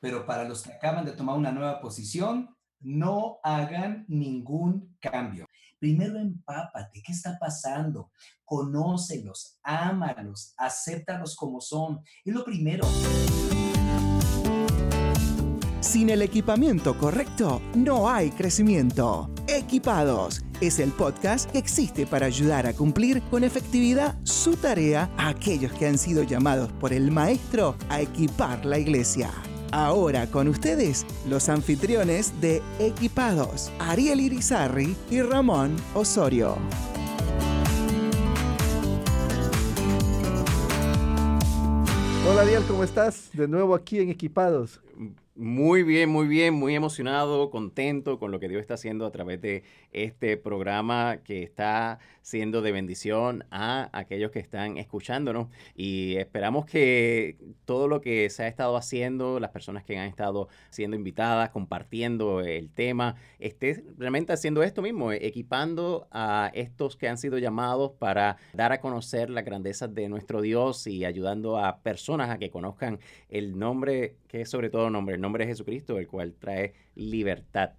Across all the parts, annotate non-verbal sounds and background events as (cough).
pero para los que acaban de tomar una nueva posición, no hagan ningún cambio. Primero empápate, ¿qué está pasando? Conócelos, ámalos, acéptalos como son. Es lo primero. Sin el equipamiento correcto, no hay crecimiento. Equipados es el podcast que existe para ayudar a cumplir con efectividad su tarea a aquellos que han sido llamados por el Maestro a equipar la iglesia. Ahora con ustedes, los anfitriones de Equipados, Ariel Irizarri y Ramón Osorio. Hola Ariel, ¿cómo estás? De nuevo aquí en Equipados. Muy bien, muy bien, muy emocionado, contento con lo que Dios está haciendo a través de este programa que está siendo de bendición a aquellos que están escuchándonos y esperamos que todo lo que se ha estado haciendo, las personas que han estado siendo invitadas, compartiendo el tema, esté realmente haciendo esto mismo, equipando a estos que han sido llamados para dar a conocer la grandeza de nuestro Dios y ayudando a personas a que conozcan el nombre, que es sobre todo nombre, el nombre de Jesucristo, el cual trae libertad.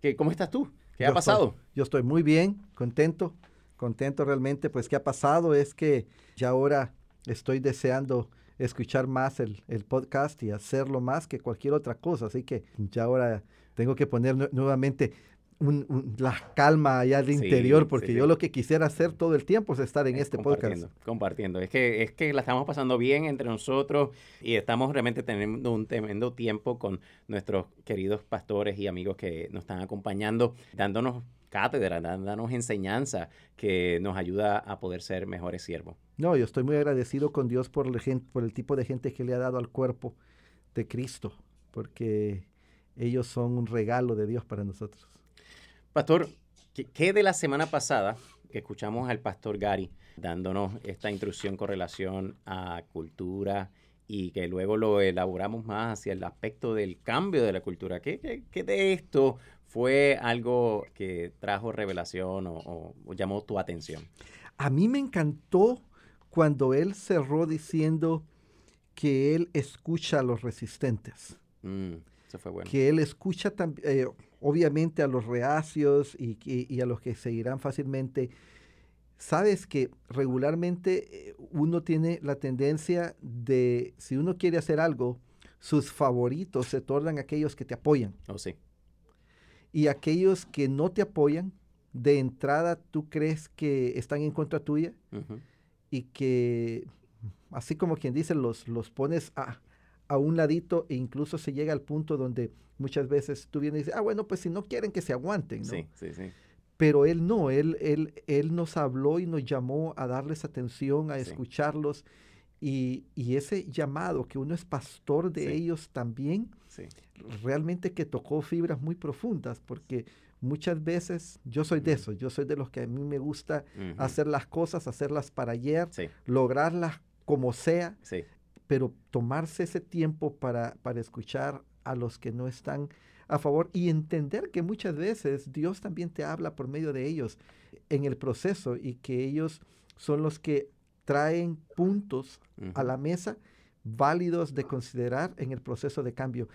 ¿Qué, ¿Cómo estás tú? ¿Qué ha pasado? yo estoy muy bien, contento, contento realmente. Pues ¿qué ha pasado? Es que ya ahora estoy deseando escuchar más el, el, podcast y hacerlo más que cualquier otra cosa. Así que ya ahora tengo que poner nuevamente la calma allá al interior, porque yo lo que quisiera hacer todo el tiempo es estar en este podcast. Compartiendo. Es que, es que la estamos pasando bien entre nosotros y estamos realmente teniendo un tremendo tiempo con nuestros queridos pastores y amigos que nos están acompañando, dándonos cátedra, dándonos enseñanza que nos ayuda a poder ser mejores siervos. No, yo estoy muy agradecido con Dios por el, por el tipo de gente que le ha dado al cuerpo de Cristo, porque ellos son un regalo de Dios para nosotros. Pastor, ¿qué de la semana pasada que escuchamos al pastor Gary dándonos esta instrucción con relación a cultura y que luego lo elaboramos más hacia el aspecto del cambio de la cultura? ¿Qué, de esto fue algo que trajo revelación o, llamó tu atención? A mí me encantó cuando él cerró diciendo que él escucha a los resistentes. Mm, eso fue bueno. Que él escucha también, eh, obviamente a los reacios y, a los que seguirán fácilmente, sabes que regularmente eh, uno tiene la tendencia de, si uno quiere hacer algo, sus favoritos se tornan aquellos que te apoyan. Oh, sí. Y aquellos que no te apoyan, de entrada tú crees que están en contra tuya y que, así como quien dice, los, los pones a, a un ladito e incluso se llega al punto donde muchas veces tú vienes y dices, ah, bueno, pues si no quieren que se aguanten, ¿no? Sí, sí, sí. Pero él no, él, él, él nos habló y nos llamó a darles atención, a escucharlos. Y, y, ese llamado, que uno es pastor de ellos también, realmente que tocó fibras muy profundas, porque muchas veces yo soy de eso, yo soy de los que a mí me gusta hacer las cosas, hacerlas para ayer, lograrlas como sea, pero tomarse ese tiempo para, para escuchar a los que no están a favor y entender que muchas veces Dios también te habla por medio de ellos en el proceso y que ellos son los que traen puntos a la mesa válidos de considerar en el proceso de cambio.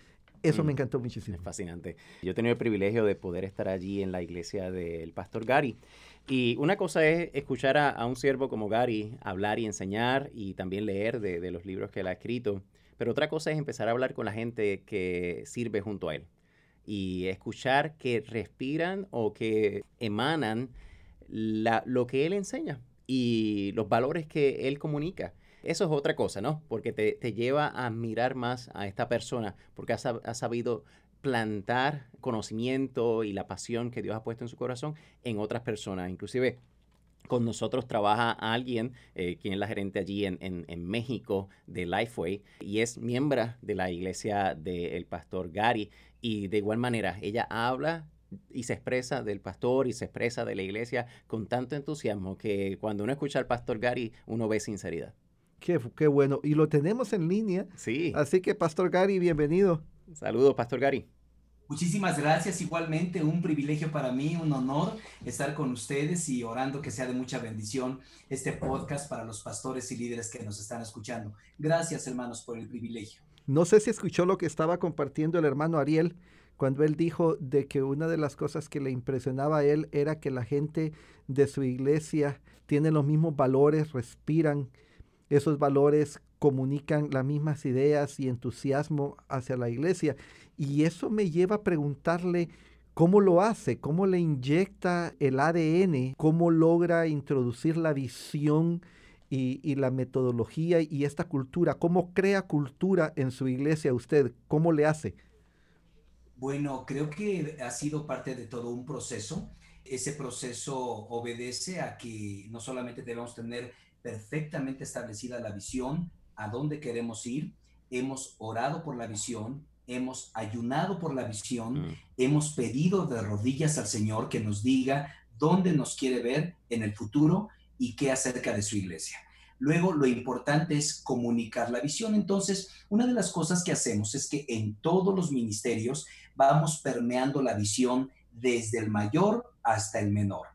Eso me mm. encantó muchísimo. Es fascinante. Yo he tenido el privilegio de poder estar allí en la iglesia del pastor Gary. Y una cosa es escuchar a, un siervo como Gary hablar y enseñar y también leer de, de, los libros que él ha escrito. Pero otra cosa es empezar a hablar con la gente que sirve junto a él y escuchar que respiran o que emanan lo que él enseña y los valores que él comunica. Eso es otra cosa, ¿no? Porque te, lleva a mirar más a esta persona, porque ha, sabido plantar conocimiento y la pasión que Dios ha puesto en su corazón en otras personas. Inclusive con nosotros trabaja alguien, eh, quien es la gerente allí en, en, México de Lifeway, y es miembro de la iglesia del pastor Gary. Y de igual manera, ella habla y se expresa del pastor y se expresa de la iglesia con tanto entusiasmo que cuando uno escucha al pastor Gary, uno ve sinceridad. Qué, qué bueno. Y lo tenemos en línea. Sí. Así que, Pastor Gary, bienvenido. Saludos, Pastor Gary. Muchísimas gracias, igualmente un privilegio para mí, un honor estar con ustedes y orando que sea de mucha bendición este podcast para los pastores y líderes que nos están escuchando. Gracias, hermanos, por el privilegio. No sé si escuchó lo que estaba compartiendo el hermano Ariel cuando él dijo de que una de las cosas que le impresionaba a él era que la gente de su iglesia tiene los mismos valores, respiran esos valores, comunican las mismas ideas y entusiasmo hacia la iglesia. Y eso me lleva a preguntarle cómo lo hace, cómo le inyecta el ADN, cómo logra introducir la visión y, y, la metodología y esta cultura, cómo crea cultura en su iglesia usted, cómo le hace. Bueno, creo que ha sido parte de todo un proceso. Ese proceso obedece a que no solamente debemos tener perfectamente establecida la visión, a dónde queremos ir, hemos orado por la visión, hemos ayunado por la visión, mm. hemos pedido de rodillas al Señor que nos diga dónde nos quiere ver en el futuro y qué acerca de su iglesia. Luego, lo importante es comunicar la visión. Entonces, una de las cosas que hacemos es que en todos los ministerios vamos permeando la visión desde el mayor hasta el menor.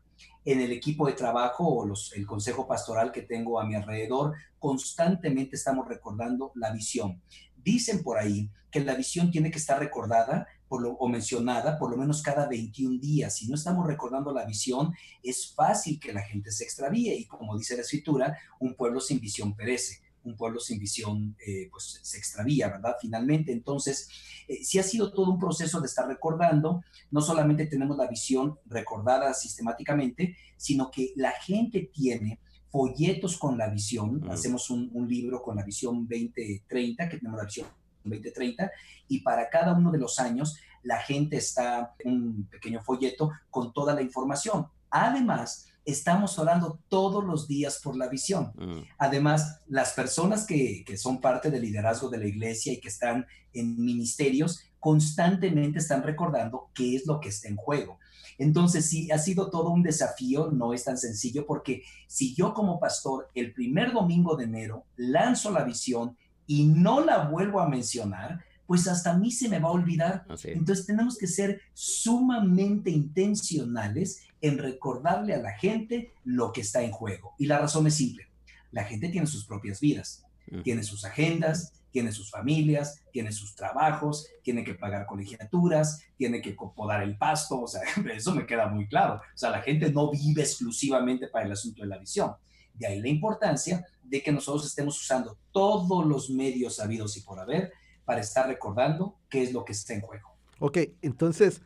En el equipo de trabajo o los, el consejo pastoral que tengo a mi alrededor, constantemente estamos recordando la visión. Dicen por ahí que la visión tiene que estar recordada lo, o mencionada por lo menos cada 21 días. Si no estamos recordando la visión, es fácil que la gente se extravíe y como dice la escritura, un pueblo sin visión perece un pueblo sin visión eh, pues se extravía, ¿verdad? Finalmente, entonces, eh, sí ha sido todo un proceso de estar recordando, no solamente tenemos la visión recordada sistemáticamente, sino que la gente tiene folletos con la visión, hacemos un, un, libro con la visión 2030, que tenemos la visión 2030, y para cada uno de los años la gente está un pequeño folleto con toda la información. Además, estamos orando todos los días por la visión. Mm. Además, las personas que, que, son parte del liderazgo de la iglesia y que están en ministerios, constantemente están recordando qué es lo que está en juego. Entonces, sí, ha sido todo un desafío, no es tan sencillo, porque si yo como pastor el primer domingo de enero lanzo la visión y no la vuelvo a mencionar, pues hasta a mí se me va a olvidar. Entonces tenemos que ser sumamente intencionales en recordarle a la gente lo que está en juego. Y la razón es simple. La gente tiene sus propias vidas, tiene sus agendas, tiene sus familias, tiene sus trabajos, tiene que pagar colegiaturas, tiene que podar el pasto, o sea, (laughs) eso me queda muy claro. O sea, la gente no vive exclusivamente para el asunto de la visión. De ahí la importancia de que nosotros estemos usando todos los medios sabidos y por haber para estar recordando qué es lo que está en juego. Ok, entonces,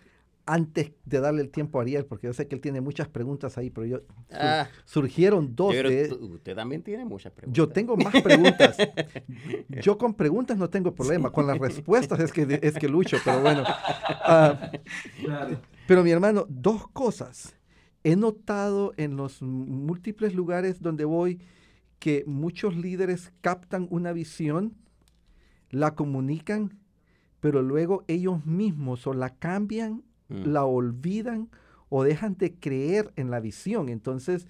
antes de darle el tiempo a Ariel, porque yo sé que él tiene muchas preguntas ahí, pero yo ah. surgieron dos. de, usted también tiene muchas preguntas. Yo tengo más preguntas. (laughs) yo con preguntas no tengo problema, con las respuestas es que, es que lucho, pero bueno. Ah, pero mi hermano, dos cosas. He notado en los múltiples lugares donde voy que muchos líderes captan una visión la comunican, pero luego ellos mismos o la cambian, mm. la olvidan o dejan de creer en la visión. Entonces,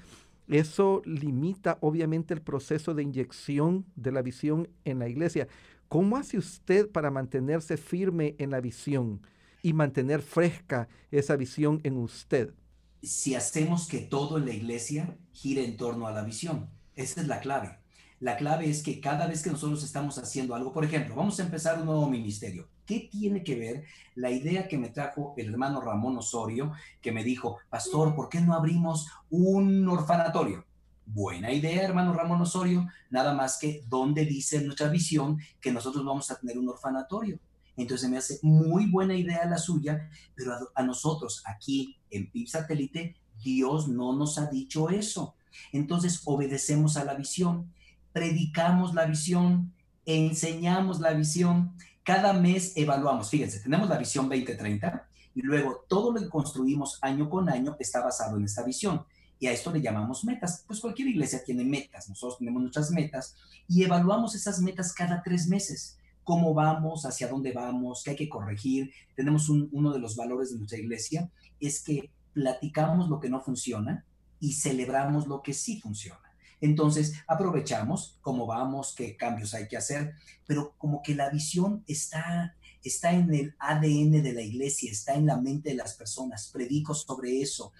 eso limita obviamente el proceso de inyección de la visión en la iglesia. ¿Cómo hace usted para mantenerse firme en la visión y mantener fresca esa visión en usted? Si hacemos que todo en la iglesia gire en torno a la visión, esa es la clave. La clave es que cada vez que nosotros estamos haciendo algo, por ejemplo, vamos a empezar un nuevo ministerio. ¿Qué tiene que ver la idea que me trajo el hermano Ramón Osorio, que me dijo, pastor, ¿por qué no abrimos un orfanatorio? Buena idea, hermano Ramón Osorio, nada más que donde dice nuestra visión que nosotros vamos a tener un orfanatorio. Entonces me hace muy buena idea la suya, pero a, a nosotros aquí en PIB Satélite, Dios no nos ha dicho eso. Entonces obedecemos a la visión predicamos la visión, enseñamos la visión, cada mes evaluamos. Fíjense, tenemos la visión 2030 y luego todo lo que construimos año con año está basado en esta visión. Y a esto le llamamos metas. Pues cualquier iglesia tiene metas, nosotros tenemos nuestras metas y evaluamos esas metas cada tres meses. Cómo vamos, hacia dónde vamos, qué hay que corregir. Tenemos uno de los valores de nuestra iglesia, es que platicamos lo que no funciona y celebramos lo que sí funciona. Entonces, aprovechamos cómo vamos, qué cambios hay que hacer, pero como que la visión está está en el ADN de la iglesia, está en la mente de las personas. Predico sobre eso.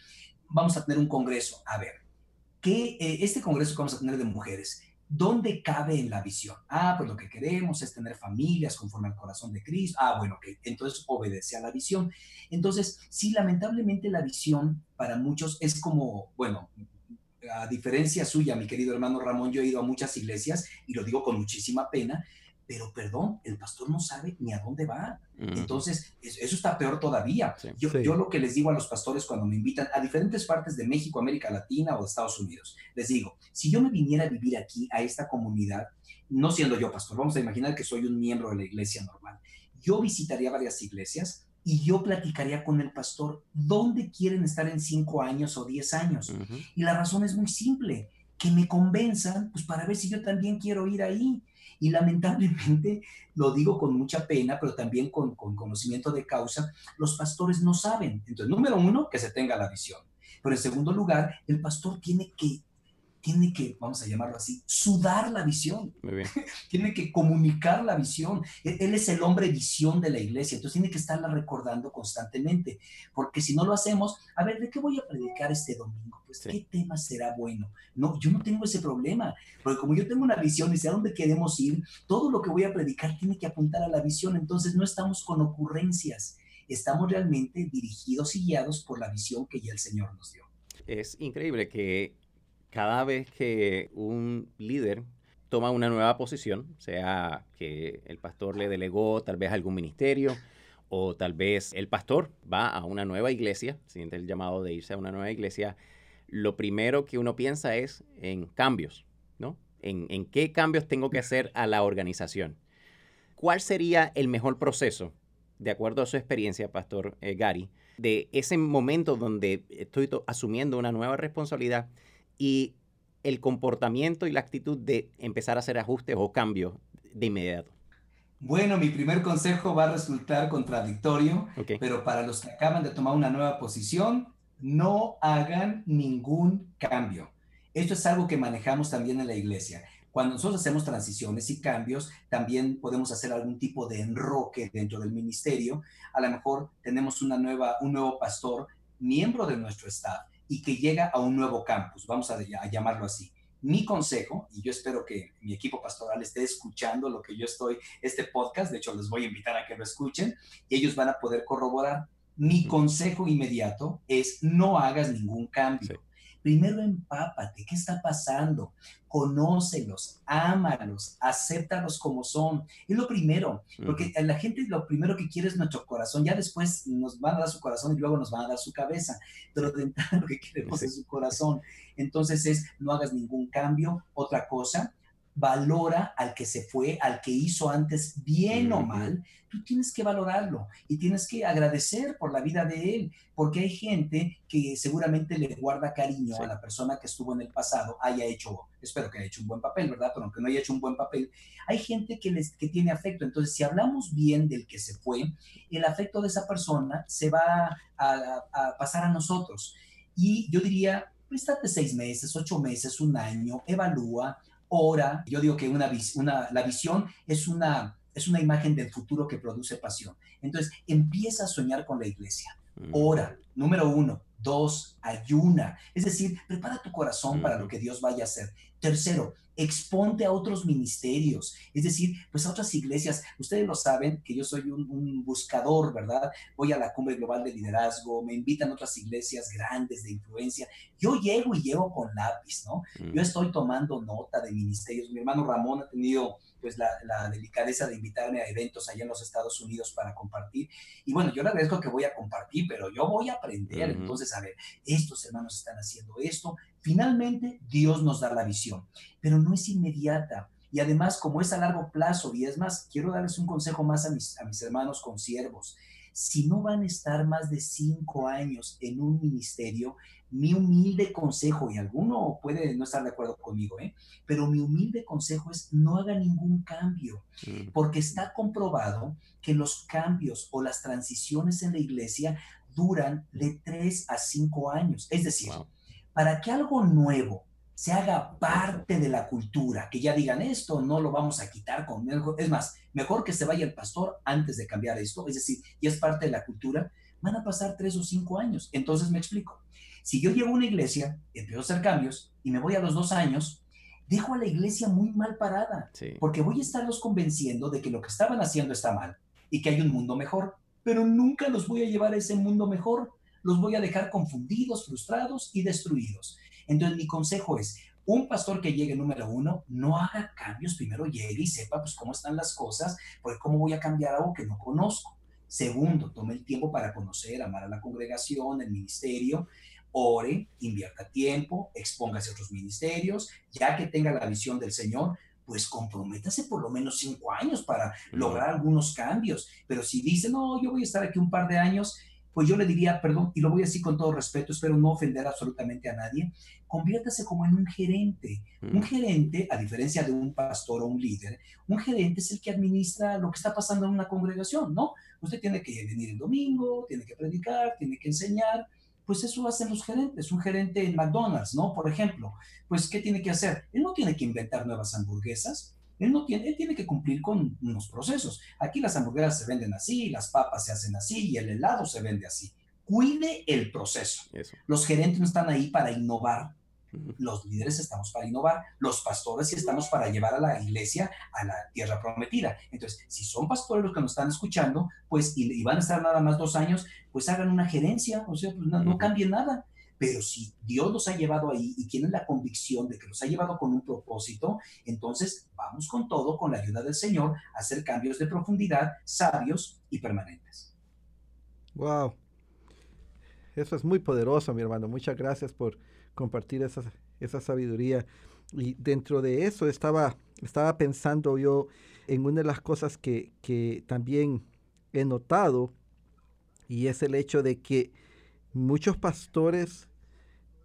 Vamos a tener un congreso. A ver, ¿qué, eh, este congreso que vamos a tener de mujeres, ¿dónde cabe en la visión? Ah, pues lo que queremos es tener familias conforme al corazón de Cristo. Ah, bueno, que entonces obedece a la visión. Entonces, sí, lamentablemente la visión para muchos es como, bueno, a diferencia suya, mi querido hermano Ramón, yo he ido a muchas iglesias y lo digo con muchísima pena, pero perdón, el pastor no sabe ni a dónde va. Entonces, eso está peor todavía. Yo, yo, lo que les digo a los pastores cuando me invitan a diferentes partes de México, América Latina o Estados Unidos, les digo, si yo me viniera a vivir aquí, a esta comunidad, no siendo yo pastor, vamos a imaginar que soy un miembro de la iglesia normal, yo visitaría varias iglesias y yo platicaría con el pastor dónde quieren estar en cinco años o diez años. Y la razón es muy simple, que me convenzan, pues para ver si yo también quiero ir ahí. Y lamentablemente, (laughs) lo digo con mucha pena, pero también con, conocimiento de causa, los pastores no saben. Entonces, número uno, que se tenga la visión. Pero en segundo lugar, el pastor tiene que tiene que, vamos a llamarlo así, sudar la visión. (laughs) tiene que comunicar la visión. E-, él, es el hombre visión de la iglesia, entonces tiene que estarla recordando constantemente, porque si no lo hacemos, a ver, ¿de qué voy a predicar este domingo? Pues, ¿qué tema será bueno? No, yo no tengo ese problema, porque como yo tengo una visión y sé a dónde queremos ir, todo lo que voy a predicar tiene que apuntar a la visión, entonces no estamos con ocurrencias, estamos realmente dirigidos y guiados por la visión que ya el Señor nos dio. Es increíble que cada vez que un líder toma una nueva posición, sea que el pastor le delegó tal vez algún ministerio o tal vez el pastor va a una nueva iglesia, siente el llamado de irse a una nueva iglesia, lo primero que uno piensa es en cambios, ¿no? En, qué cambios tengo que hacer a la organización. ¿Cuál sería el mejor proceso, de acuerdo a su experiencia, Pastor eh, Gary, de ese momento donde estoy asumiendo una nueva responsabilidad? Y el comportamiento y la actitud de empezar a hacer ajustes o cambios de inmediato? Bueno, mi primer consejo va a resultar contradictorio, pero para los que acaban de tomar una nueva posición, no hagan ningún cambio. Esto es algo que manejamos también en la iglesia. Cuando nosotros hacemos transiciones y cambios, también podemos hacer algún tipo de enroque dentro del ministerio. A lo mejor tenemos una nueva, un nuevo pastor, miembro de nuestro staff, y que llega a un nuevo campus, vamos a, llamarlo así. Mi consejo, y yo espero que mi equipo pastoral esté escuchando lo que yo estoy, este podcast, de hecho les voy a invitar a que lo escuchen y ellos van a poder corroborar. Mi consejo inmediato es no hagas ningún cambio. Primero empápate, ¿qué está pasando? Conócelos, ámalos, acéptalos como son. Es lo primero, porque la gente lo primero que quiere es nuestro corazón. Ya después nos van a dar su corazón y luego nos van a dar su cabeza, pero de entrada lo que queremos es su corazón. Entonces es, no hagas ningún cambio. Otra cosa, valora al que se fue, al que hizo antes, bien o mal, tú tienes que valorarlo y tienes que agradecer por la vida de él, porque hay gente que seguramente le guarda cariño a la persona que estuvo en el pasado, haya hecho, espero que haya hecho un buen papel, ¿verdad? Pero aunque no haya hecho un buen papel, hay gente que, les, que tiene afecto. Entonces, si hablamos bien del que se fue, el afecto de esa persona se va a, a pasar a nosotros. Y yo diría, estate seis meses, ocho meses, un año, evalúa, ora. Yo digo que una, una, la visión es una, es una imagen del futuro que produce pasión. Entonces, empieza a soñar con la iglesia. Mm. Ora, número uno. Dos, ayuna. Es decir, prepara tu corazón para lo que Dios vaya a hacer. Tercero, exponte a otros ministerios, es decir, pues a otras iglesias. Ustedes lo saben que yo soy un, buscador, ¿verdad? Voy a la cumbre global de liderazgo, me invitan a otras iglesias grandes de influencia. Yo llego y llego con lápiz, ¿no? Mm. Yo estoy tomando nota de ministerios. Mi hermano Ramón ha tenido pues la, delicadeza de invitarme a eventos allá en los Estados Unidos para compartir. Y bueno, yo le agradezco que voy a compartir, pero yo voy a aprender. Entonces, a ver, estos hermanos están haciendo esto. Finalmente, Dios nos da la visión, pero no es inmediata. Y además, como es a largo plazo, y es más, quiero darles un consejo más a mis, a mis hermanos consiervos. Si no van a estar más de cinco años en un ministerio, mi humilde consejo, y alguno puede no estar de acuerdo conmigo, ¿eh? pero mi humilde consejo es no haga ningún cambio, mm. porque está comprobado que los cambios o las transiciones en la iglesia duran de tres a cinco años. Es decir, para que algo nuevo se haga parte de la cultura, que ya digan esto, no lo vamos a quitar con... Es más, mejor que se vaya el pastor antes de cambiar esto, es decir, ya es parte de la cultura, van a pasar tres o cinco años. Entonces me explico. Si yo llego a una iglesia, empiezo a hacer cambios y me voy a los dos años, dejo a la iglesia muy mal parada, porque voy a estarlos convenciendo de que lo que estaban haciendo está mal y que hay un mundo mejor, pero nunca los voy a llevar a ese mundo mejor, los voy a dejar confundidos, frustrados y destruidos. Entonces mi consejo es, un pastor que llegue número uno, no haga cambios, primero llegue y sepa pues cómo están las cosas, porque cómo voy a cambiar algo que no conozco. Segundo, tome el tiempo para conocer, amar a la congregación, el ministerio, ore, invierta tiempo, expóngase a otros ministerios, ya que tenga la visión del Señor, pues comprométase por lo menos cinco años para lograr algunos cambios. Pero si dice, no, yo voy a estar aquí un par de años, pues yo le diría, perdón, y lo voy a decir con todo respeto, espero no ofender absolutamente a nadie, conviértase como en un gerente. Un mm. gerente, a diferencia de un pastor o un líder, un gerente es el que administra lo que está pasando en una congregación, ¿no? Usted tiene que venir el domingo, tiene que predicar, tiene que enseñar, pues eso hacen los gerentes. Un gerente en McDonald's, ¿no? Por ejemplo, pues ¿qué tiene que hacer? Él no tiene que inventar nuevas hamburguesas, él, no tiene, él tiene que cumplir con unos procesos. Aquí las hamburguesas se venden así, las papas se hacen así y el helado se vende así. Cuide el proceso. Los gerentes no están ahí para innovar. Los líderes estamos para innovar, los pastores sí estamos para llevar a la iglesia a la tierra prometida. Entonces, si son pastores los que nos están escuchando, pues y, van a estar nada más dos años, pues hagan una gerencia, o sea, pues no, no cambien nada pero si Dios los ha llevado ahí y tienen la convicción de que los ha llevado con un propósito, entonces vamos con todo, con la ayuda del Señor, a hacer cambios de profundidad sabios y permanentes. Wow. Eso es muy poderoso, mi hermano. Muchas gracias por compartir esa, esa sabiduría. Y dentro de eso estaba, estaba pensando yo en una de las cosas que, que también he notado, y es el hecho de que muchos pastores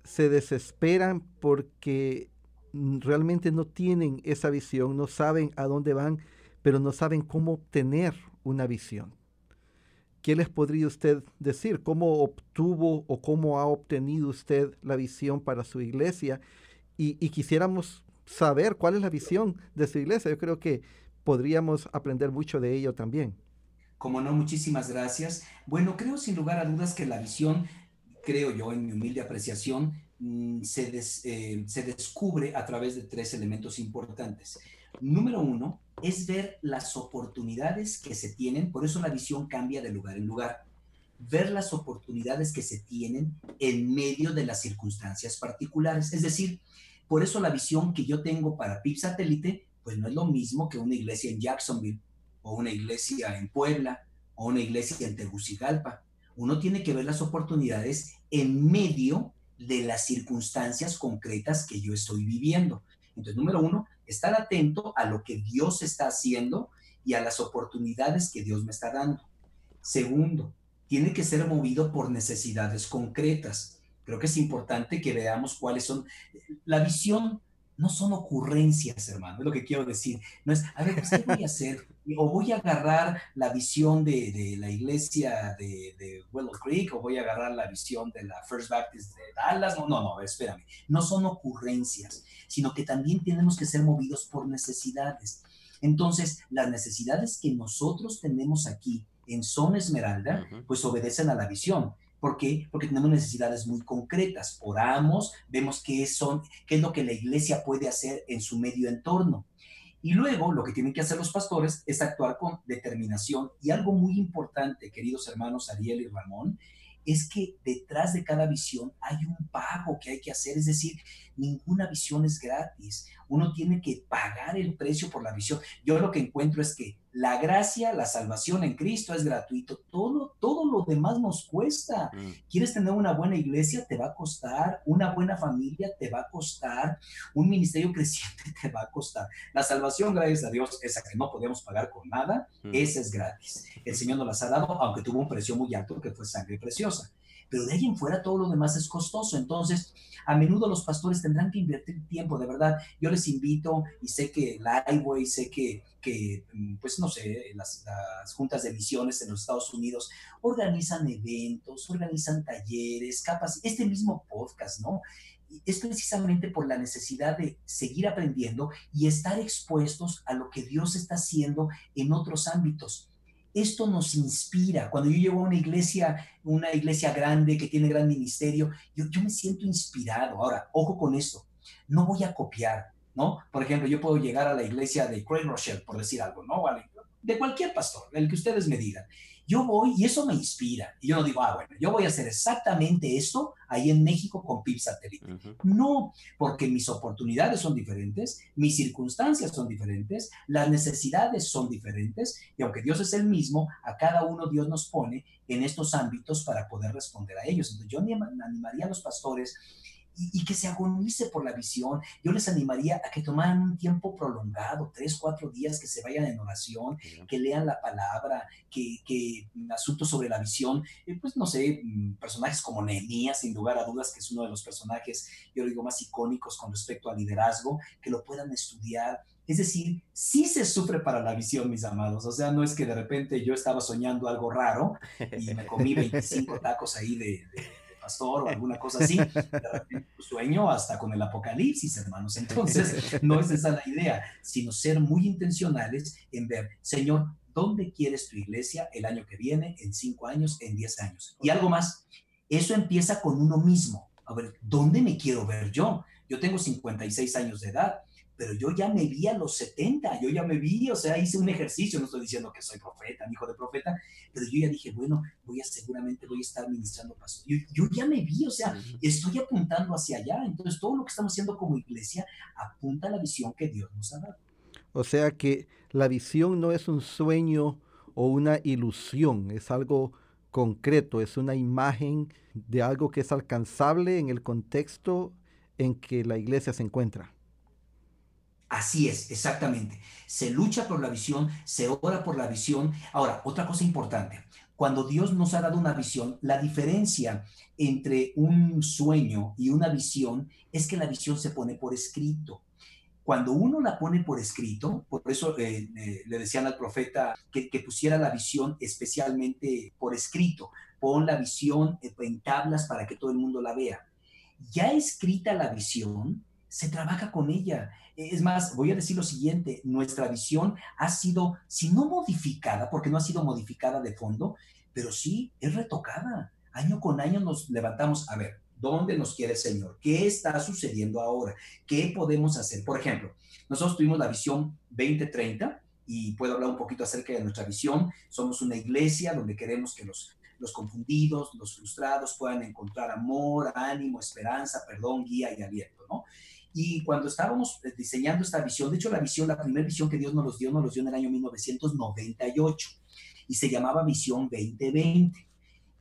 se desesperan porque realmente no tienen esa visión, no saben a dónde van, pero no saben cómo obtener una visión. ¿Qué les podría usted decir? ¿Cómo obtuvo o cómo ha obtenido usted la visión para su iglesia? Y, quisiéramos saber cuál es la visión de su iglesia. Yo creo que podríamos aprender mucho de ello también. Como no, muchísimas gracias. Bueno, creo sin lugar a dudas que la visión creo yo, en mi humilde apreciación, mm, se, eh, se descubre a través de tres elementos importantes. Número uno es ver las oportunidades que se tienen, por eso la visión cambia de lugar en lugar. Ver las oportunidades que se tienen en medio de las circunstancias particulares. Es decir, por eso la visión que yo tengo para PIB Satélite, pues no es lo mismo que una iglesia en Jacksonville, o una iglesia en Puebla, o una iglesia en Tegucigalpa uno tiene que ver las oportunidades en medio de las circunstancias concretas que yo estoy viviendo. Entonces, número uno, estar atento a lo que Dios está haciendo y a las oportunidades que Dios me está dando. Segundo, tiene que ser movido por necesidades concretas. Creo que es importante que veamos cuáles son. La visión no son ocurrencias, hermano, es lo que quiero decir. No es, a ver, pues, ¿qué voy a hacer? O voy a agarrar la visión de, la iglesia de, de, Willow Creek, o voy a agarrar la visión de la First Baptist de Dallas. No, no, no, espérame. No son ocurrencias, sino que también tenemos que ser movidos por necesidades. Entonces, las necesidades que nosotros tenemos aquí en Son Esmeralda, pues obedecen a la visión. ¿Por qué? Porque tenemos necesidades muy concretas. Oramos, vemos qué, son, qué es lo que la iglesia puede hacer en su medio entorno. Y luego lo que tienen que hacer los pastores es actuar con determinación. Y algo muy importante, queridos hermanos Ariel y Ramón, es que detrás de cada visión hay un pago que hay que hacer. Es decir, ninguna visión es gratis. Uno tiene que pagar el precio por la visión. Yo lo que encuentro es que la gracia, la salvación en Cristo es gratuito. Todo, todo lo demás nos cuesta. Mm. ¿Quieres tener una buena iglesia? Te va a costar. Una buena familia te va a costar. Un ministerio (laughs) creciente te va a costar. La salvación, gracias a Dios, esa que no podemos pagar con nada, mm. esa es gratis. El Señor nos las ha dado, aunque tuvo un precio muy alto, que fue sangre preciosa pero de ahí en fuera todo lo demás es costoso. Entonces, a menudo los pastores tendrán que invertir tiempo, de verdad. Yo les invito y sé que Liveway, sé que, que mm, pues no sé, las, juntas de misiones en los Estados Unidos organizan eventos, organizan talleres, capas, este mismo podcast, ¿no? es precisamente por la necesidad de seguir aprendiendo y estar expuestos a lo que Dios está haciendo en otros ámbitos. Esto nos inspira. Cuando yo llego a una iglesia, una iglesia grande que tiene gran ministerio, yo, yo me siento inspirado. Ahora, ojo con esto, no voy a copiar, ¿no? Por ejemplo, yo puedo llegar a la iglesia de Craig Rochelle, por decir algo, ¿no? De cualquier pastor, el que ustedes me digan. Yo voy y eso me inspira. Y yo no digo, ah, bueno, yo voy a hacer exactamente esto ahí en México con PIB satélite. No, porque mis oportunidades son diferentes, mis circunstancias son diferentes, las necesidades son diferentes, y aunque Dios es el mismo, a cada uno Dios nos pone en estos ámbitos para poder responder a ellos. Entonces yo animaría a los pastores y, que se agonice por la visión. Yo les animaría a que tomaran un tiempo prolongado, tres, cuatro días, que se vayan en oración, que lean la palabra, que, que mm, asuntos sobre la visión, eh, pues no sé, mm, personajes como Nehemías, sin lugar a dudas, que es uno de los personajes, yo digo, más icónicos con respecto al liderazgo, que lo puedan estudiar, es decir, sí se sufre para la visión, mis amados. O sea, no es que de repente yo estaba soñando algo raro y me comí (laughs) 25 tacos ahí de pastor o alguna cosa así, sueño hasta con el apocalipsis, hermanos. Entonces, no es esa la idea, sino ser muy intencionales en ver, Señor, ¿dónde quieres tu iglesia el año que viene, en cinco años, en diez años? Y algo más, eso empieza con uno mismo. A ver, ¿dónde me quiero ver yo? Yo tengo 56 años de edad pero yo ya me vi a los 70, yo ya me vi, o sea, hice un ejercicio, no estoy diciendo que soy profeta, hijo de profeta, pero yo ya dije, bueno, voy a seguramente voy a estar ministrando pastor. Yo, yo ya me vi, o sea, estoy apuntando hacia allá, entonces todo lo que estamos haciendo como iglesia apunta a la visión que Dios nos ha dado. O sea que la visión no es un sueño o una ilusión, es algo concreto, es una imagen de algo que es alcanzable en el contexto en que la iglesia se encuentra. Así es, exactamente. Se lucha por la visión, se ora por la visión. Ahora, otra cosa importante, cuando Dios nos ha dado una visión, la diferencia entre un sueño y una visión es que la visión se pone por escrito. Cuando uno la pone por escrito, por eso eh, eh, le decían al profeta que, que, pusiera la visión especialmente por escrito, pon la visión en tablas para que todo el mundo la vea. Ya escrita la visión, se trabaja con ella. Es más, voy a decir lo siguiente, nuestra visión ha sido, si no modificada, porque no ha sido modificada de fondo, pero sí es retocada. Año con año nos levantamos a ver, ¿dónde nos quiere el Señor? ¿Qué está sucediendo ahora? ¿Qué podemos hacer? Por ejemplo, nosotros tuvimos la visión 2030 y puedo hablar un poquito acerca de nuestra visión. Somos una iglesia donde queremos que los, los confundidos, los frustrados puedan encontrar amor, ánimo, esperanza, perdón, guía y aliento, ¿no? Y cuando estábamos eh, diseñando esta visión, de hecho la visión, la primera visión que Dios nos dio, nos los dio en el año 1998 y se llamaba Visión 2020.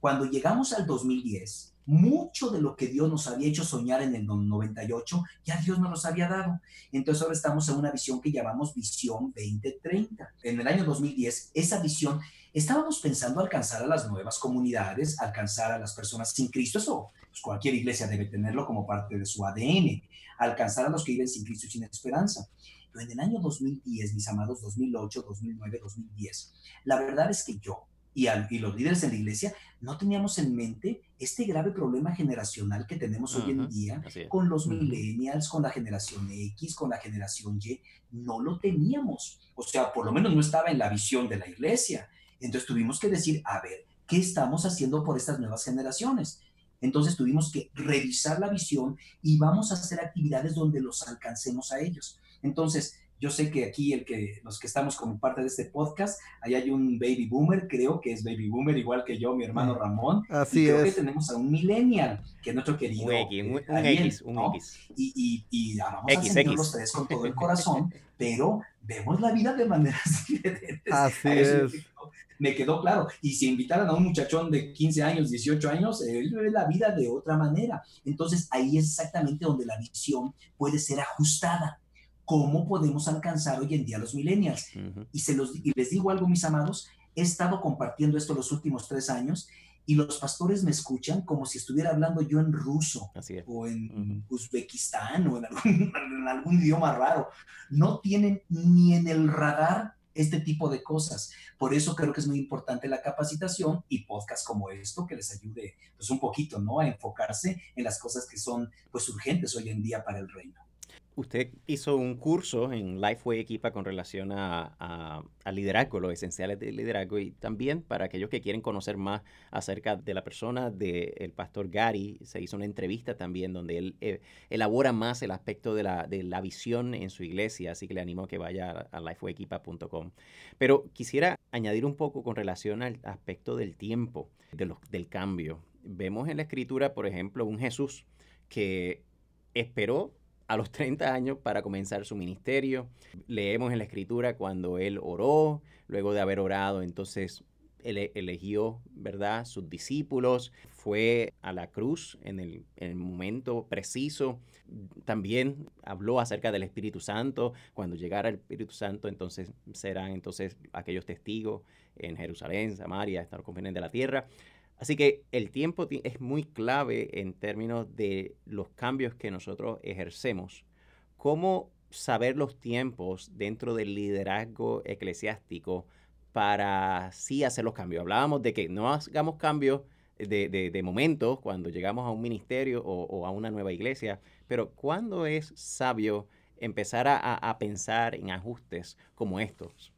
Cuando llegamos al 2010, mucho de lo que Dios nos había hecho soñar en el 98, ya Dios nos los había dado. Entonces ahora estamos en una visión que llamamos Visión 2030. En el año 2010, esa visión, estábamos pensando alcanzar a las nuevas comunidades, alcanzar a las personas sin Cristo. Eso pues, cualquier iglesia debe tenerlo como parte de su ADN alcanzar a los que viven sin Cristo y sin esperanza. Pero en el año 2010, mis amados, 2008, 2009, 2010, la verdad es que yo y, y los líderes en la iglesia no teníamos en mente este grave problema generacional que tenemos hoy en día con los millennials, con la generación X, con la generación Y. No lo teníamos. O sea, por lo menos no estaba en la visión de la iglesia. Entonces tuvimos que decir, a ver, ¿qué estamos haciendo por estas nuevas generaciones? Entonces tuvimos que revisar la visión y vamos a hacer actividades donde los alcancemos a ellos. Entonces, yo sé que aquí el que, los que estamos como parte de este podcast, ahí hay un baby boomer, creo que es baby boomer, igual que yo, mi hermano. Ramón. Así y creo que tenemos a un millennial, que es nuestro querido. Un X, un, X, un X. Y, y, y amamos X, a Señor los tres con todo el corazón, pero vemos la vida de maneras (laughs) diferentes. Así es me quedó claro. Y si invitaran a un muchachón de 15 años, 18 años, él ve la vida de otra manera. Entonces ahí es exactamente donde la visión puede ser ajustada. ¿Cómo podemos alcanzar hoy en día a los millennials? y, se los, y les digo algo, mis amados, he estado compartiendo esto los últimos tres años y los pastores me escuchan como si estuviera hablando yo en ruso o en Uzbekistán o en algún, (laughs) en algún, idioma raro. No tienen ni en el radar este tipo de cosas. Por eso creo que es muy importante la capacitación y podcast como esto que les ayude pues un poquito, ¿no? A enfocarse en las cosas que son pues urgentes hoy en día para el reino. Usted hizo un curso en Lifeway Equipa con relación a, al liderazgo, los esenciales del liderazgo y también para aquellos que quieren conocer más acerca de la persona del pastor Gary, se hizo una entrevista también donde él eh, elabora más el aspecto de la, de la, visión en su iglesia, así que le animo a que vaya a, lifewayequipa.com. Pero quisiera añadir un poco con relación al aspecto del tiempo, de los, del cambio. Vemos en la escritura, por ejemplo, un Jesús que esperó a los 30 años para comenzar su ministerio. Leemos en la escritura cuando él oró, luego de haber orado, entonces él eligió, ¿verdad?, sus discípulos, fue a la cruz en el, en el, momento preciso. También habló acerca del Espíritu Santo. Cuando llegara el Espíritu Santo, entonces serán entonces aquellos testigos en Jerusalén, Samaria, hasta los confines de la tierra. Así que el tiempo es muy clave en términos de los cambios que nosotros ejercemos. ¿Cómo saber los tiempos dentro del liderazgo eclesiástico para sí hacer los cambios? Hablábamos de que no hagamos cambios de, de, momentos cuando llegamos a un ministerio o, a una nueva iglesia, pero ¿cuándo es sabio empezar a pensar en ajustes como estos?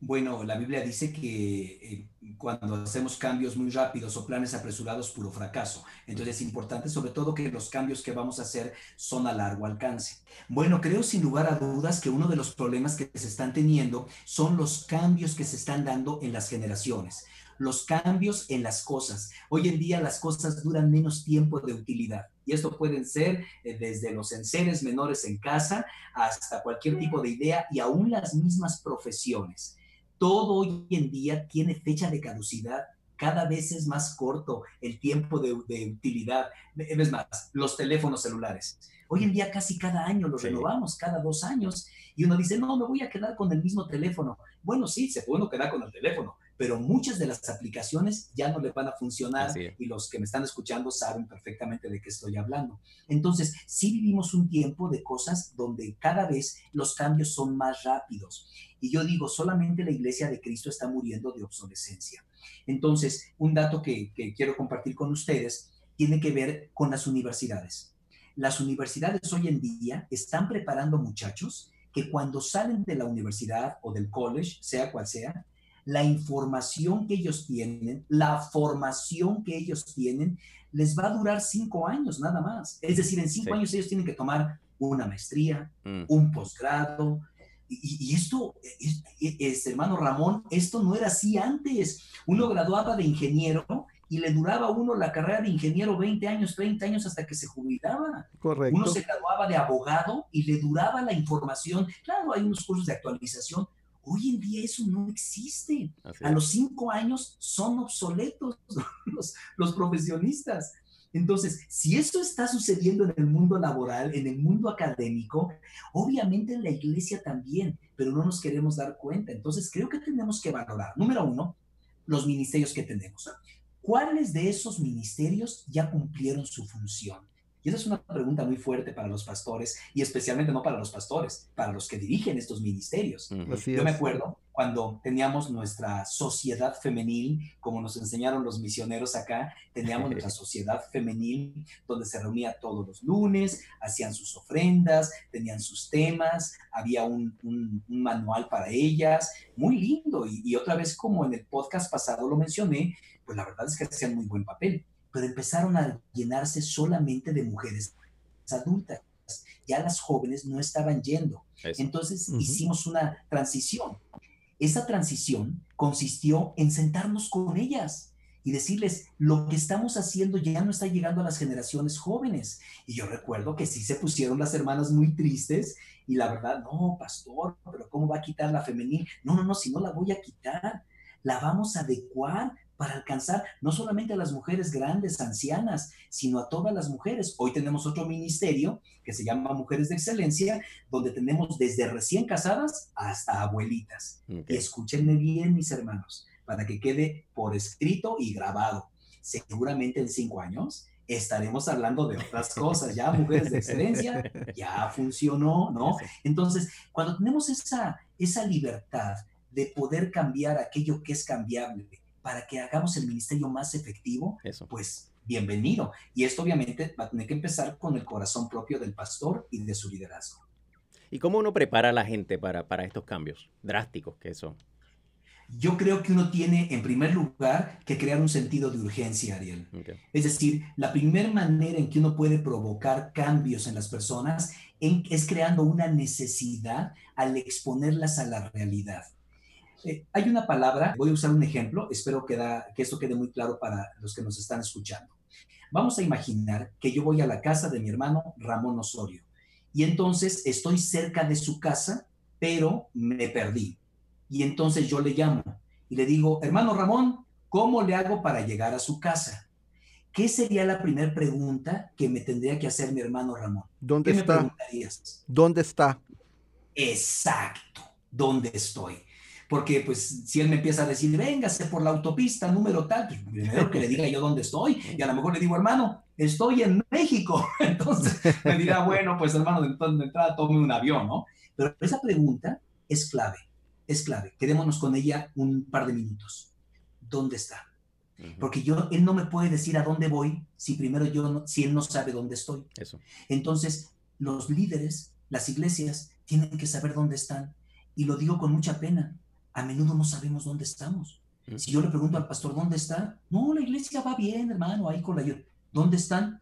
Bueno, la Biblia dice que eh, cuando hacemos cambios muy rápidos o planes apresurados, puro fracaso. Entonces es importante sobre todo que los cambios que vamos a hacer son a largo alcance. Bueno, creo sin lugar a dudas que uno de los problemas que se están teniendo son los cambios que se están dando en las generaciones los cambios en las cosas. Hoy en día las cosas duran menos tiempo de utilidad. Y esto pueden ser eh, desde los enseres menores en casa hasta cualquier tipo de idea y aún las mismas profesiones todo hoy en día tiene fecha de caducidad, cada vez es más corto el tiempo de, utilidad. Es más, los teléfonos celulares. Hoy en día casi cada año los renovamos, cada dos años, y uno dice, no, me voy a quedar con el mismo teléfono. Bueno, sí, se puede uno quedar con el teléfono, pero muchas de las aplicaciones ya no le van a funcionar y los que me están escuchando saben perfectamente de qué estoy hablando. Entonces, sí vivimos un tiempo de cosas donde cada vez los cambios son más rápidos. Y yo digo, solamente la iglesia de Cristo está muriendo de obsolescencia. Entonces, un dato que, que quiero compartir con ustedes tiene que ver con las universidades. Las universidades hoy en día están preparando muchachos que cuando salen de la universidad o del college, sea cual sea, la información que ellos tienen, la formación que ellos tienen, les va a durar cinco años nada más. Es decir, en cinco años ellos tienen que tomar una maestría, mm. un posgrado. Y, esto, es, hermano Ramón, esto no era así antes. Uno mm. graduaba de ingeniero y le duraba a uno la carrera de ingeniero 20 años, 30 años hasta que se jubilaba. Correcto. Uno se graduaba de abogado y le duraba la información. Claro, hay unos cursos de actualización, Hoy en día eso no existe. a los cinco años son obsoletos (laughs) los, los profesionistas. Entonces, si esto está sucediendo en el mundo laboral, en el mundo académico, obviamente en la iglesia también, pero no nos queremos dar cuenta. Entonces, creo que tenemos que valorar, número uno, los ministerios que tenemos. ¿Cuáles de esos ministerios ya cumplieron su función? Y esa es una pregunta muy fuerte para los pastores y especialmente no para los pastores, para los que dirigen estos ministerios. Yo me acuerdo cuando teníamos nuestra sociedad femenil, como nos enseñaron los misioneros acá, teníamos nuestra (laughs) sociedad femenil donde se reunía todos los lunes, hacían sus ofrendas, tenían sus temas, había un, manual para ellas, muy lindo. Y, y otra vez, como en el podcast pasado lo mencioné, pues la verdad es que hacían muy buen papel pero empezaron a llenarse solamente de mujeres adultas. Ya las jóvenes no estaban yendo. Entonces hicimos una transición. Esa transición consistió en sentarnos con ellas y decirles, lo que estamos haciendo ya no está llegando a las generaciones jóvenes. Y yo recuerdo que sí se pusieron las hermanas muy tristes y la verdad, no, pastor, pero ¿cómo va a quitar la femenil? No, no, no, si no la voy a quitar, la vamos a adecuar para alcanzar no solamente a las mujeres grandes, ancianas, sino a todas las mujeres. Hoy tenemos otro ministerio que se llama Mujeres de Excelencia, donde tenemos desde recién casadas hasta abuelitas. Y escúchenme bien, mis hermanos, para que quede por escrito y grabado. Seguramente en cinco años estaremos hablando de otras cosas, ya mujeres de excelencia, (laughs) ya funcionó, ¿no? Entonces, cuando tenemos esa, esa libertad de poder cambiar aquello que es cambiable, para que hagamos el ministerio más efectivo, pues bienvenido. Y esto obviamente va a tener que empezar con el corazón propio del pastor y de su liderazgo. ¿Y cómo uno prepara a la gente para, para estos cambios drásticos que son? Yo creo que uno tiene, en primer lugar, que crear un sentido de urgencia, Ariel. Es decir, la primera manera en que uno puede provocar cambios en las personas es creando una necesidad al exponerlas a la realidad. Eh, hay una palabra, voy a usar un ejemplo, espero que, que esto quede muy claro para los que nos están escuchando. Vamos a imaginar que yo voy a la casa de mi hermano Ramón Osorio y entonces estoy cerca de su casa, pero me perdí. Y entonces yo le llamo y le digo, hermano Ramón, ¿cómo le hago para llegar a su casa? ¿Qué sería la primera pregunta que me tendría que hacer mi hermano Ramón? ¿Dónde ¿Qué está? me preguntarías? ¿Dónde está? Exacto, ¿dónde estoy? Porque pues si él me empieza a decir, véngase por la autopista número tal, pues primero que le diga yo dónde estoy y a lo mejor le digo, hermano, estoy en México. (laughs) Entonces me dirá, bueno, pues hermano, de entrada tome un avión, ¿no? Pero esa pregunta es clave es clave. Quedémonos con ella un par de minutos. ¿Dónde está? Porque yo, él no me puede decir a dónde voy si primero yo, no, si él no sabe dónde estoy. Eso. Entonces, los líderes, las iglesias, tienen que saber dónde están. Y lo digo con mucha pena. A menudo no sabemos dónde estamos. Si yo le pregunto al pastor, ¿dónde está? No, la iglesia va bien, hermano, ahí con la ¿Dónde están?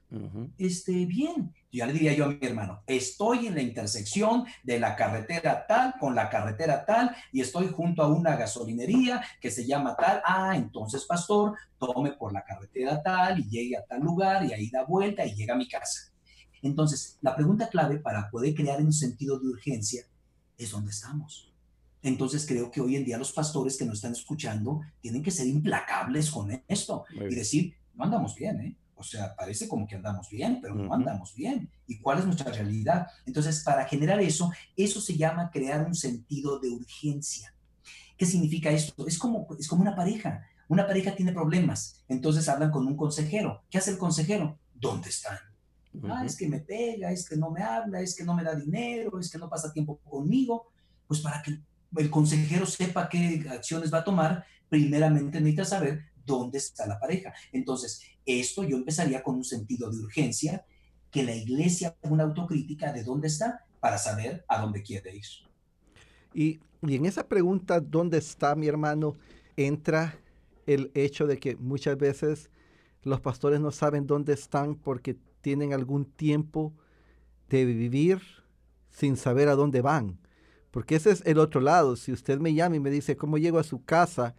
Este, bien. Yo ya le diría yo a mi hermano, estoy en la intersección de la carretera tal con la carretera tal y estoy junto a una gasolinería que se llama tal. Ah, entonces, pastor, tome por la carretera tal y llegue a tal lugar y ahí da vuelta y llega a mi casa. Entonces, la pregunta clave para poder crear un sentido de urgencia es dónde estamos. Entonces creo que hoy en día los pastores que nos están escuchando tienen que ser implacables con esto y decir, no andamos bien, ¿eh? O sea, parece como que andamos bien, pero no andamos bien. ¿Y cuál es nuestra realidad? Entonces, para generar eso, eso se llama crear un sentido de urgencia. ¿Qué significa esto? Es como, es como una pareja. Una pareja tiene problemas, entonces hablan con un consejero. ¿Qué hace el consejero? ¿Dónde están? Ah, es que me pega, es que no me habla, es que no me da dinero, es que no pasa tiempo conmigo. Pues para que el consejero sepa qué acciones va a tomar, primeramente necesita saber dónde está la pareja. Entonces, esto yo empezaría con un sentido de urgencia, que la iglesia haga una autocrítica de dónde está para saber a dónde quiere ir. Y, y en esa pregunta, ¿dónde está mi hermano? Entra el hecho de que muchas veces los pastores no saben dónde están porque tienen algún tiempo de vivir sin saber a dónde van. Porque ese es el otro lado. Si usted me llama y me dice, ¿cómo llego a su casa?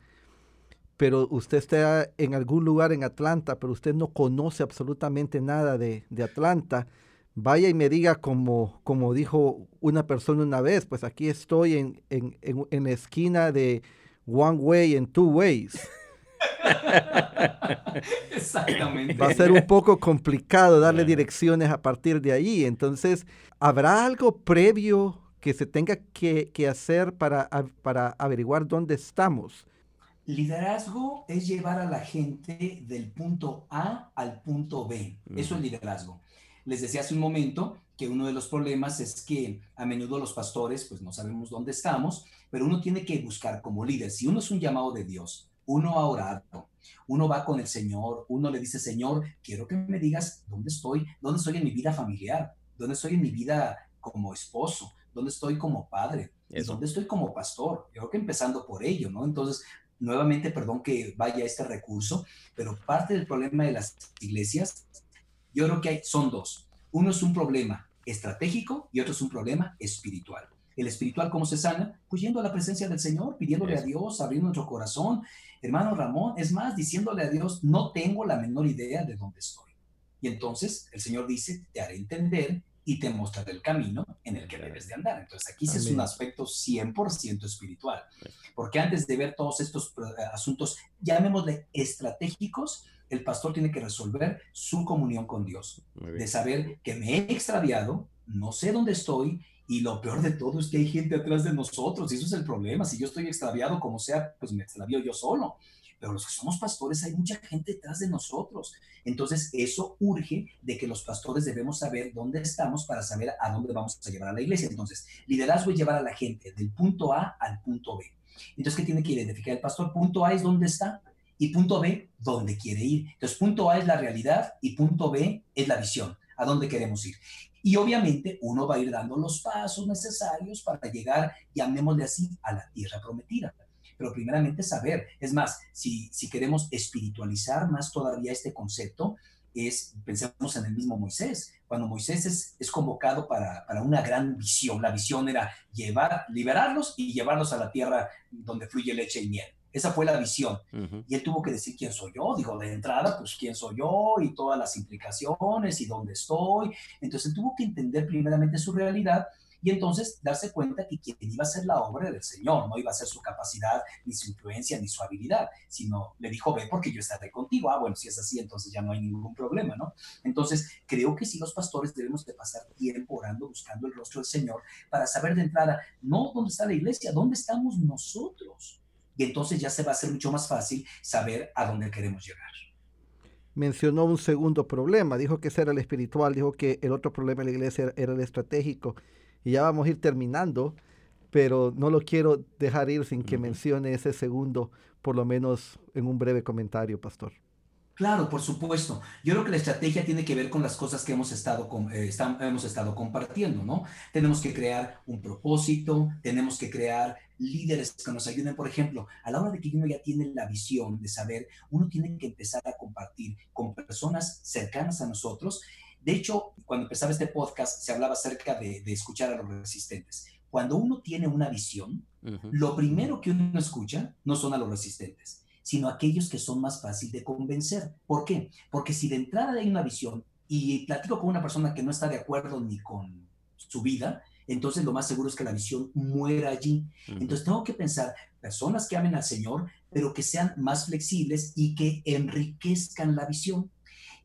pero usted está en algún lugar en Atlanta, pero usted no conoce absolutamente nada de, Atlanta, vaya y me diga como, como dijo una persona una vez, pues aquí estoy en, en, en, la esquina de One Way and Two Ways. (laughs) Exactamente. Va a ser un poco complicado darle direcciones a partir de ahí. Entonces, ¿habrá algo previo que se tenga que, que hacer para, para averiguar dónde estamos? Liderazgo es llevar a la gente del punto A al punto B. Eso es liderazgo. Les decía hace un momento que uno de los problemas es que a menudo los pastores pues no sabemos dónde estamos, pero uno tiene que buscar como líder. Si uno es un llamado de Dios, uno ha orado, uno va con el Señor, uno le dice, Señor, quiero que me digas dónde estoy, dónde estoy en mi vida familiar, dónde estoy en mi vida como esposo, dónde estoy como padre, dónde estoy como pastor. Yo creo que empezando por ello, ¿no? Entonces, nuevamente, perdón que vaya este recurso, pero parte del problema de las iglesias, yo creo que hay, son dos. Uno es un problema estratégico y otro es un problema espiritual. El espiritual, ¿cómo se sana? Pues yendo a la presencia del Señor, pidiéndole a Dios, abriendo nuestro corazón. Hermano Ramón, es más, diciéndole a Dios, no tengo la menor idea de dónde estoy. Y entonces el Señor dice, te haré entender y te mostraré el camino en el que debes de andar. Entonces aquí sí es un aspecto 100% espiritual, porque antes de ver todos estos eh, asuntos, llamémosle estratégicos, el pastor tiene que resolver su comunión con Dios, de saber que me he extraviado, no sé dónde estoy y lo peor de todo es que hay gente atrás de nosotros y eso es el problema. Si yo estoy extraviado como sea, pues me extravío yo solo pero los que somos pastores hay mucha gente detrás de nosotros. Entonces, eso urge de que los pastores debemos saber dónde estamos para saber a dónde vamos a llevar a la iglesia. Entonces, liderazgo es llevar a la gente del punto A al punto B. Entonces, ¿qué tiene que identificar el pastor? Punto A es dónde está y punto B, dónde quiere ir. Entonces, punto A es la realidad y punto B es la visión. a dónde queremos ir. Y obviamente uno va a ir dando los pasos necesarios para llegar, llamémosle así, a la tierra prometida. Pero primeramente saber, es más, si, si queremos espiritualizar más todavía este concepto, es, pensemos en el mismo Moisés, cuando Moisés es, es convocado para, para, una gran visión, la visión era llevar, liberarlos y llevarlos a la tierra donde fluye leche y miel. Esa fue la visión. Y él tuvo que decir quién soy yo. Digo, de entrada, pues quién soy yo y todas las implicaciones y dónde estoy. Entonces tuvo que entender primeramente su realidad y entonces darse cuenta que quien iba a ser la obra del Señor, no iba a ser su capacidad, ni su influencia, ni su habilidad, sino le dijo, ve porque yo estaré contigo. Ah, bueno, si es así, entonces ya no hay ningún problema, ¿no? Entonces, creo que sí los pastores debemos de pasar tiempo orando, buscando el rostro del Señor, para saber de entrada, no dónde está la iglesia, dónde estamos nosotros. Y entonces ya se va a hacer mucho más fácil saber a dónde queremos llegar mencionó un segundo problema. Dijo que ese era el espiritual, dijo que el otro problema de la iglesia era el estratégico y ya vamos a ir terminando, pero no lo quiero dejar ir sin que mencione ese segundo, por lo menos en un breve comentario, pastor. Claro, por supuesto. Yo creo que la estrategia tiene que ver con las cosas que hemos estado, eh, hemos estado compartiendo, ¿no? Tenemos que crear un propósito, tenemos que crear líderes que nos ayuden. Por ejemplo, a la hora de que uno ya tiene la visión de saber, uno tiene que empezar a compartir con personas cercanas a nosotros de hecho, cuando empezaba este podcast, se hablaba acerca de, escuchar a los resistentes. Cuando uno tiene una visión, lo primero que uno escucha no son a los resistentes, sino a aquellos que son más fácil de convencer. ¿Por qué? Porque si de entrada hay una visión y platico con una persona que no está de acuerdo ni con su vida, entonces lo más seguro es que la visión muera allí. Entonces tengo que pensar personas que amen al Señor, pero que sean más flexibles y que enriquezcan la visión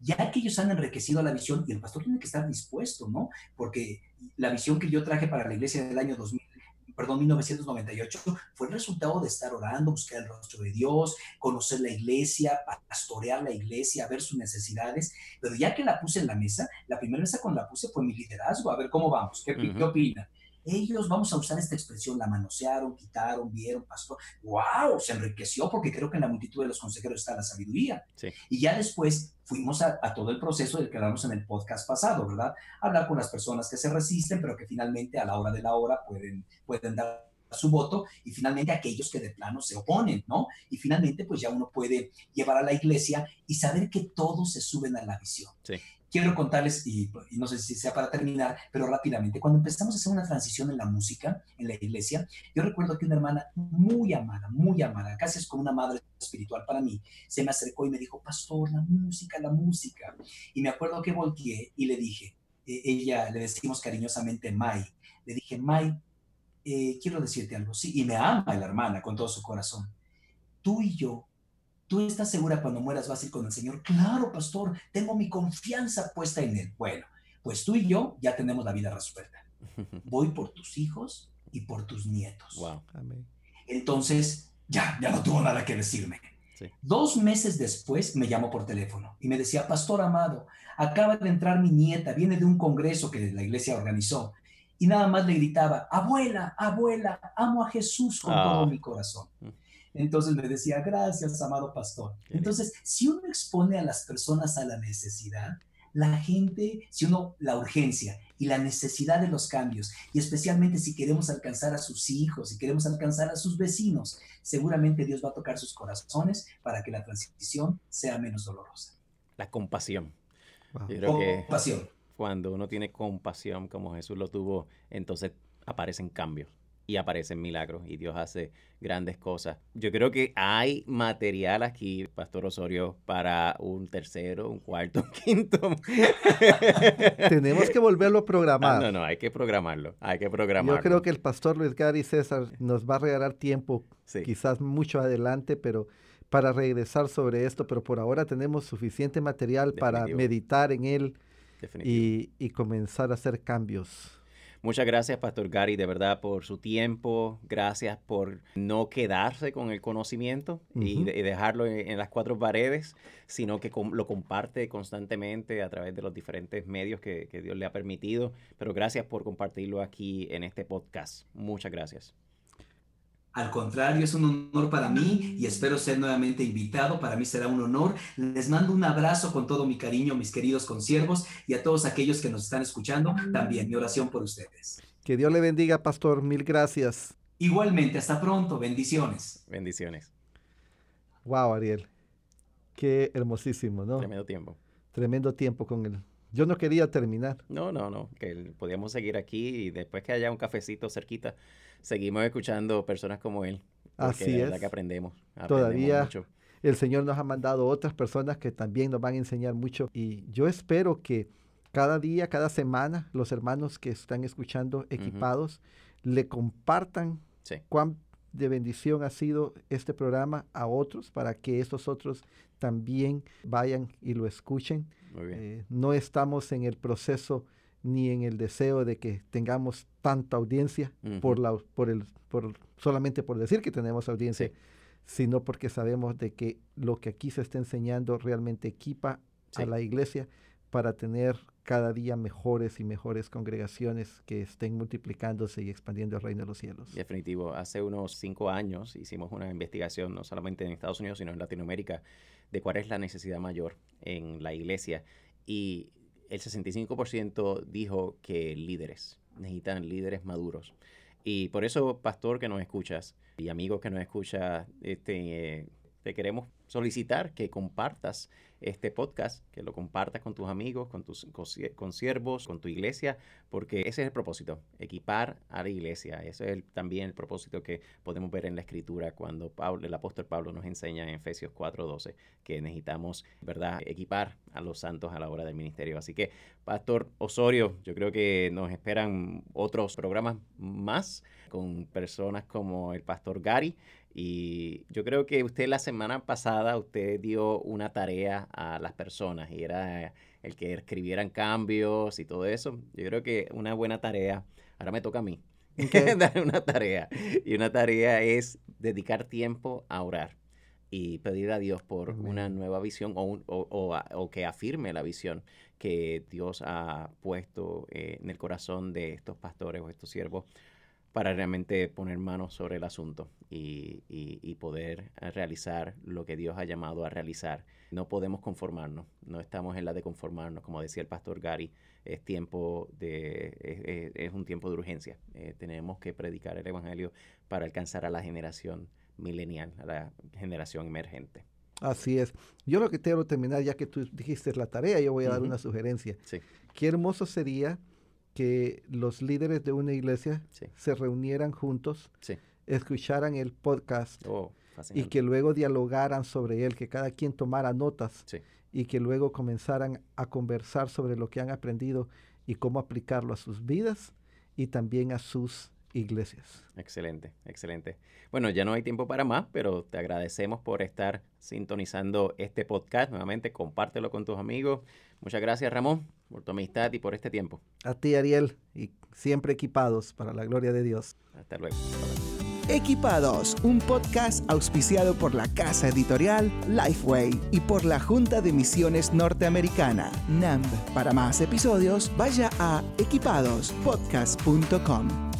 ya que ellos han enriquecido la visión y el pastor tiene que estar dispuesto, ¿no? Porque la visión que yo traje para la iglesia del año 2000, perdón, 1998, fue el resultado de estar orando, buscar el rostro de Dios, conocer la iglesia, pastorear la iglesia, ver sus necesidades, pero ya que la puse en la mesa, la primera mesa cuando la puse fue mi liderazgo, a ver cómo vamos, ¿qué, ¿qué opina? Ellos, vamos a usar esta expresión, la manosearon, quitaron, vieron, pasó. ¡Wow! Se enriqueció porque creo que en la multitud de los consejeros está la sabiduría. Y ya después fuimos a, todo el proceso del que hablamos en el podcast pasado, ¿verdad? Hablar con las personas que se resisten, pero que finalmente a la hora de la hora pueden, pueden dar su voto y finalmente aquellos que de plano se oponen, ¿no? Y finalmente pues ya uno puede llevar a la iglesia y saber que todos se suben a la visión. Sí quiero contarles, y, no sé si sea para terminar, pero rápidamente, cuando empezamos a hacer una transición en la música, en la iglesia, yo recuerdo que una hermana muy amada, muy amada, casi es como una madre espiritual para mí, se me acercó y me dijo, pastor, la música, la música. Y me acuerdo que volteé y le dije, e, ella le decimos cariñosamente Mai, le dije, Mai, eh, quiero decirte algo, sí, y me ama la hermana con todo su corazón. Tú y yo ¿Tú estás segura cuando mueras vas a ir con el Señor? Claro, pastor, tengo mi confianza puesta en Él. Bueno, pues tú y yo ya tenemos la vida resuelta. (laughs) Voy por tus hijos y por tus nietos. Wow. Entonces, ya, ya no tuvo nada que decirme. Dos meses después me llamó por teléfono y me decía, Pastor amado, acaba de entrar mi nieta, viene de un congreso que la iglesia organizó. Y nada más le gritaba, abuela, abuela, amo a Jesús con todo ah. mi corazón. Entonces me decía, gracias, amado pastor. Entonces, si uno expone a las personas a la necesidad, la gente, si uno, la urgencia y la necesidad de los cambios, y especialmente si queremos alcanzar a sus hijos, si queremos alcanzar a sus vecinos, seguramente Dios va a tocar sus corazones para que la transición sea menos dolorosa. La compasión. compasión. cuando uno tiene compasión como Jesús lo tuvo, entonces aparecen cambios y aparecen milagros y Dios hace grandes cosas. Yo creo que hay material aquí, Pastor Osorio, para un tercero, un cuarto, (laughs) un quinto. Tenemos que volverlo a programar. no, no, hay que programarlo, hay que programarlo. Yo creo que el Pastor Luis Gary César nos va a regalar tiempo, quizás mucho adelante, pero para regresar sobre esto, pero por ahora tenemos suficiente material para meditar en él y, y comenzar a hacer cambios. Muchas gracias, Pastor Gary, de verdad, por su tiempo. Gracias por no quedarse con el conocimiento y, dejarlo en, las cuatro paredes, sino que lo comparte constantemente a través de los diferentes medios que, Dios le ha permitido. Pero gracias por compartirlo aquí en este podcast. Muchas gracias. Al contrario, es un honor para mí y espero ser nuevamente invitado. Para mí será un honor. Les mando un abrazo con todo mi cariño, mis queridos consiervos, y a todos aquellos que nos están escuchando. También mi oración por ustedes. Que Dios le bendiga, pastor. Mil gracias. Igualmente, hasta pronto. Bendiciones. Bendiciones. Wow, Ariel. Qué hermosísimo, ¿no? Tremendo tiempo. Tremendo tiempo con él. Yo no quería terminar. No, no, no. Que podíamos seguir aquí y después que haya un cafecito cerquita seguimos escuchando personas como él. Así es. La que aprendemos. Todavía el Señor nos ha mandado otras personas que también nos van a enseñar mucho. Y yo espero que cada día, cada semana, los hermanos que están escuchando equipados le compartan cuán de bendición ha sido este programa a otros para que estos otros también vayan y lo escuchen. Eh, no estamos en el proceso ni en el deseo de que tengamos tanta audiencia por la, por el, por, solamente por decir que tenemos audiencia, sino porque sabemos de que lo que aquí se está enseñando realmente equipa a la iglesia para tener cada día mejores y mejores congregaciones que estén multiplicándose y expandiendo el reino de los cielos. Definitivo. Hace unos cinco años hicimos una investigación, no solamente en Estados Unidos, sino en Latinoamérica, de cuál es la necesidad mayor en la iglesia. Y el 65% dijo que líderes, necesitan líderes maduros. Y por eso, pastor que nos escuchas y amigos que nos escuchas, este, te queremos solicitar que compartas este podcast, que lo compartas con tus amigos, con tus consiervos, con tu iglesia, porque ese es el propósito, equipar a la iglesia. Ese es también el propósito que podemos ver en la escritura cuando Pablo, el apóstol Pablo nos enseña en Efesios 4:12 que necesitamos, ¿verdad?, equipar a los santos a la hora del ministerio. Así que, Pastor Osorio, yo creo que nos esperan otros programas más con personas como el Pastor Gary y yo creo que usted la semana pasada, usted dio una tarea a las personas y era el que escribieran cambios y todo eso. Yo creo que una buena tarea, ahora me toca a mí, (laughs) (laughs) dar una tarea. Y una tarea es dedicar tiempo a orar y pedir a Dios por una nueva visión o, o, que afirme la visión que Dios ha puesto eh, en el corazón de estos pastores o estos siervos para realmente poner manos sobre el asunto y, y, poder realizar lo que Dios ha llamado a realizar. No podemos conformarnos, no estamos en la de conformarnos, como decía el pastor Gary, es tiempo de, es, un tiempo de urgencia. Eh, tenemos que predicar el Evangelio para alcanzar a la generación milenial, a la generación emergente. Así es. Yo lo que quiero terminar, ya que tú dijiste la tarea, yo voy a dar una sugerencia. Sí. Qué hermoso sería que los líderes de una iglesia se reunieran juntos, escucharan el podcast oh, y que luego dialogaran sobre él, que cada quien tomara notas y que luego comenzaran a conversar sobre lo que han aprendido y cómo aplicarlo a sus vidas y también a sus iglesias. Excelente, excelente. Bueno, ya no hay tiempo para más, pero te agradecemos por estar sintonizando este podcast. Nuevamente, compártelo con tus amigos. Muchas gracias, Ramón por tu amistad y por este tiempo. A ti, Ariel, y siempre equipados para la gloria de Dios. Hasta luego. Equipados, un podcast auspiciado por la casa editorial Lifeway y por la Junta de Misiones Norteamericana, NAMB. Para más episodios, vaya a equipadospodcast.com.